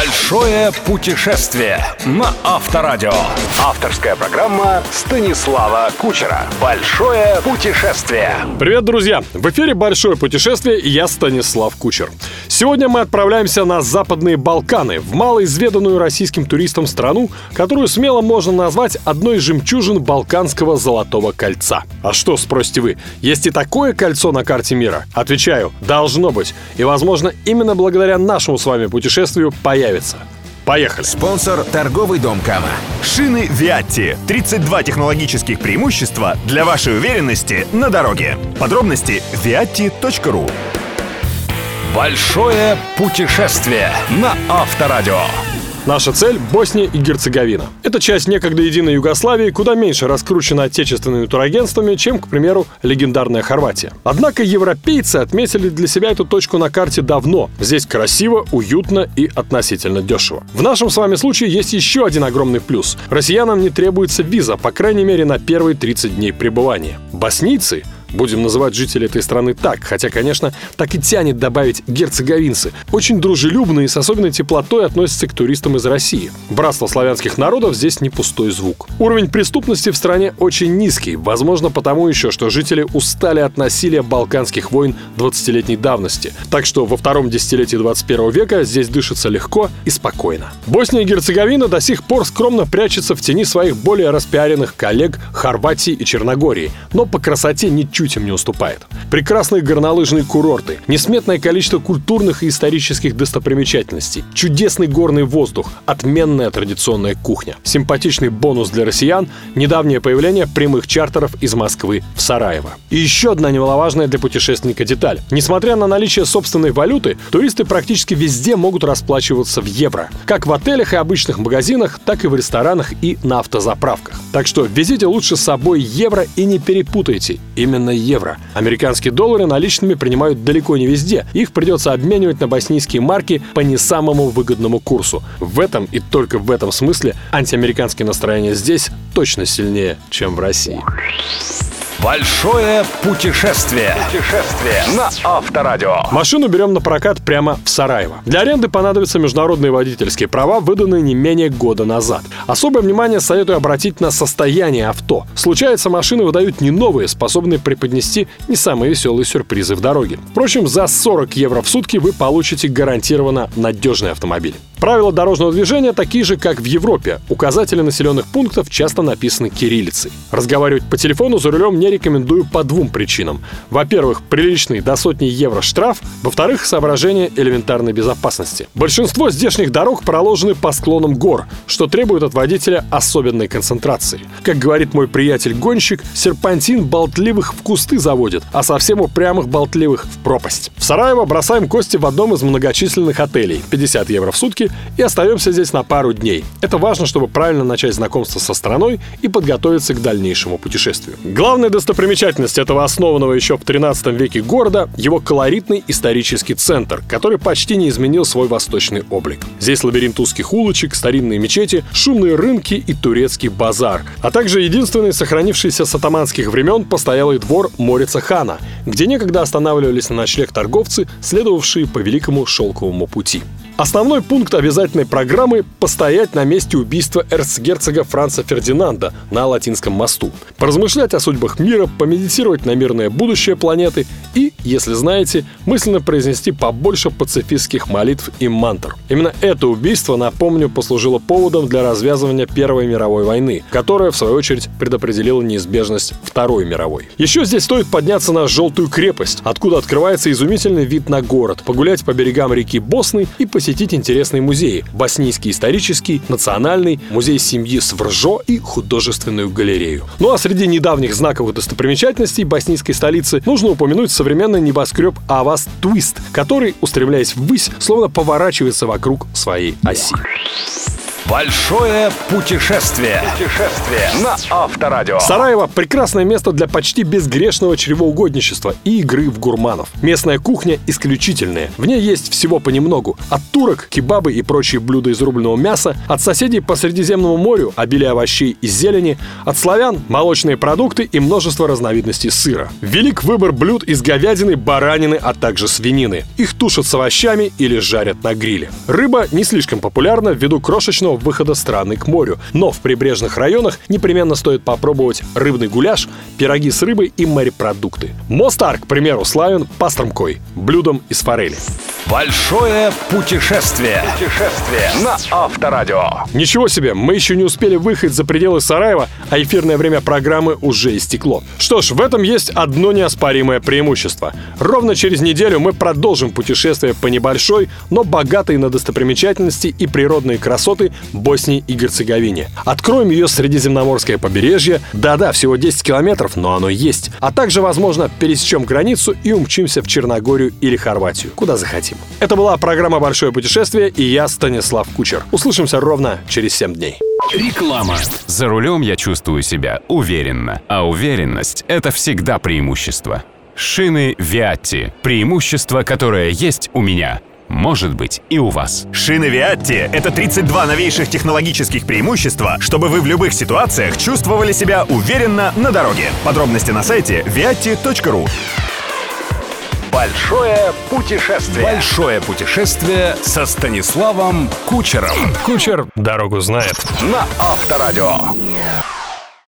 Большое путешествие на Авторадио. Авторская программа Станислава Кучера. Большое путешествие. Привет, друзья! В эфире «Большое путешествие» и я Станислав Кучер. Сегодня мы отправляемся на Западные Балканы, в малоизведанную российским туристам страну, которую смело можно назвать одной из жемчужин Балканского Золотого Кольца. А что, спросите вы, есть и такое кольцо на карте мира? Отвечаю, должно быть. И, возможно, именно благодаря нашему с вами путешествию появится. Поехали! Спонсор – торговый дом Кама. Шины Виатти. 32 технологических преимущества для вашей уверенности на дороге. Подробности – viatti.ru Большое путешествие на Авторадио. Наша цель – Босния и Герцеговина. Это часть некогда единой Югославии, куда меньше раскручена отечественными турагентствами, чем, к примеру, легендарная Хорватия. Однако европейцы отметили для себя эту точку на карте давно. Здесь красиво, уютно и относительно дешево. В нашем с вами случае есть еще один огромный плюс. Россиянам не требуется виза, по крайней мере, на первые 30 дней пребывания. Боснийцы Будем называть жителей этой страны так, хотя, конечно, так и тянет добавить герцеговинцы. Очень дружелюбные и с особенной теплотой относятся к туристам из России. Братство славянских народов здесь не пустой звук. Уровень преступности в стране очень низкий, возможно потому еще, что жители устали от насилия балканских войн 20-летней давности. Так что во втором десятилетии 21 века здесь дышится легко и спокойно. Босния и Герцеговина до сих пор скромно прячется в тени своих более распиаренных коллег Хорватии и Черногории, но по красоте ничуть ничуть им не уступает. Прекрасные горнолыжные курорты, несметное количество культурных и исторических достопримечательностей, чудесный горный воздух, отменная традиционная кухня, симпатичный бонус для россиян, недавнее появление прямых чартеров из Москвы в Сараево. И еще одна немаловажная для путешественника деталь. Несмотря на наличие собственной валюты, туристы практически везде могут расплачиваться в евро. Как в отелях и обычных магазинах, так и в ресторанах и на автозаправках. Так что везите лучше с собой евро и не перепутайте. Именно на евро. Американские доллары наличными принимают далеко не везде. Их придется обменивать на боснийские марки по не самому выгодному курсу. В этом и только в этом смысле антиамериканские настроения здесь точно сильнее, чем в России. Большое путешествие. Путешествие на Авторадио. Машину берем на прокат прямо в Сараево. Для аренды понадобятся международные водительские права, выданные не менее года назад. Особое внимание советую обратить на состояние авто. Случается, машины выдают не новые, способные преподнести не самые веселые сюрпризы в дороге. Впрочем, за 40 евро в сутки вы получите гарантированно надежный автомобиль. Правила дорожного движения такие же, как в Европе. Указатели населенных пунктов часто написаны кириллицей. Разговаривать по телефону за рулем не рекомендую по двум причинам. Во-первых, приличный до сотни евро штраф. Во-вторых, соображение элементарной безопасности. Большинство здешних дорог проложены по склонам гор, что требует от водителя особенной концентрации. Как говорит мой приятель-гонщик, серпантин болтливых в кусты заводит, а совсем упрямых болтливых в пропасть. В Сараево бросаем кости в одном из многочисленных отелей. 50 евро в сутки и остаемся здесь на пару дней. Это важно, чтобы правильно начать знакомство со страной и подготовиться к дальнейшему путешествию. Главная достопримечательность этого основанного еще в 13 веке города – его колоритный исторический центр, который почти не изменил свой восточный облик. Здесь лабиринт узких улочек, старинные мечети, шумные рынки и турецкий базар, а также единственный сохранившийся с атаманских времен постоялый двор Морица хана, где некогда останавливались на ночлег торговцы, следовавшие по Великому Шелковому пути. Основной пункт обязательной программы – постоять на месте убийства эрцгерцога Франца Фердинанда на Латинском мосту, поразмышлять о судьбах мира, помедитировать на мирное будущее планеты и, если знаете, мысленно произнести побольше пацифистских молитв и мантр. Именно это убийство, напомню, послужило поводом для развязывания Первой мировой войны, которая, в свою очередь, предопределила неизбежность Второй мировой. Еще здесь стоит подняться на Желтую крепость, откуда открывается изумительный вид на город, погулять по берегам реки Босны и посетить посетить интересные музеи. Боснийский исторический, национальный, музей семьи Свржо и художественную галерею. Ну а среди недавних знаковых достопримечательностей боснийской столицы нужно упомянуть современный небоскреб Авас Твист, который, устремляясь ввысь, словно поворачивается вокруг своей оси. Большое путешествие. Путешествие на Авторадио. Сараево – прекрасное место для почти безгрешного чревоугодничества и игры в гурманов. Местная кухня исключительная. В ней есть всего понемногу. От турок, кебабы и прочие блюда из рубленого мяса, от соседей по Средиземному морю – обилие овощей и зелени, от славян – молочные продукты и множество разновидностей сыра. Велик выбор блюд из говядины, баранины, а также свинины. Их тушат с овощами или жарят на гриле. Рыба не слишком популярна ввиду крошечного выхода страны к морю. Но в прибрежных районах непременно стоит попробовать рыбный гуляш, пироги с рыбой и морепродукты. Мостар, к примеру, славен пастромкой, блюдом из форели. Большое путешествие. Путешествие на Авторадио. Ничего себе, мы еще не успели выехать за пределы Сараева, а эфирное время программы уже истекло. Что ж, в этом есть одно неоспоримое преимущество. Ровно через неделю мы продолжим путешествие по небольшой, но богатой на достопримечательности и природные красоты Боснии и Герцеговине. Откроем ее Средиземноморское побережье. Да-да, всего 10 километров, но оно есть. А также, возможно, пересечем границу и умчимся в Черногорию или Хорватию, куда захотим. Это была программа «Большое путешествие» и я, Станислав Кучер. Услышимся ровно через 7 дней. Реклама. За рулем я чувствую себя уверенно, а уверенность – это всегда преимущество. Шины Виатти – преимущество, которое есть у меня – может быть и у вас. Шины Виатти — это 32 новейших технологических преимущества, чтобы вы в любых ситуациях чувствовали себя уверенно на дороге. Подробности на сайте viatti.ru Большое путешествие. Большое путешествие со Станиславом Кучером. Кучер дорогу знает. На Авторадио.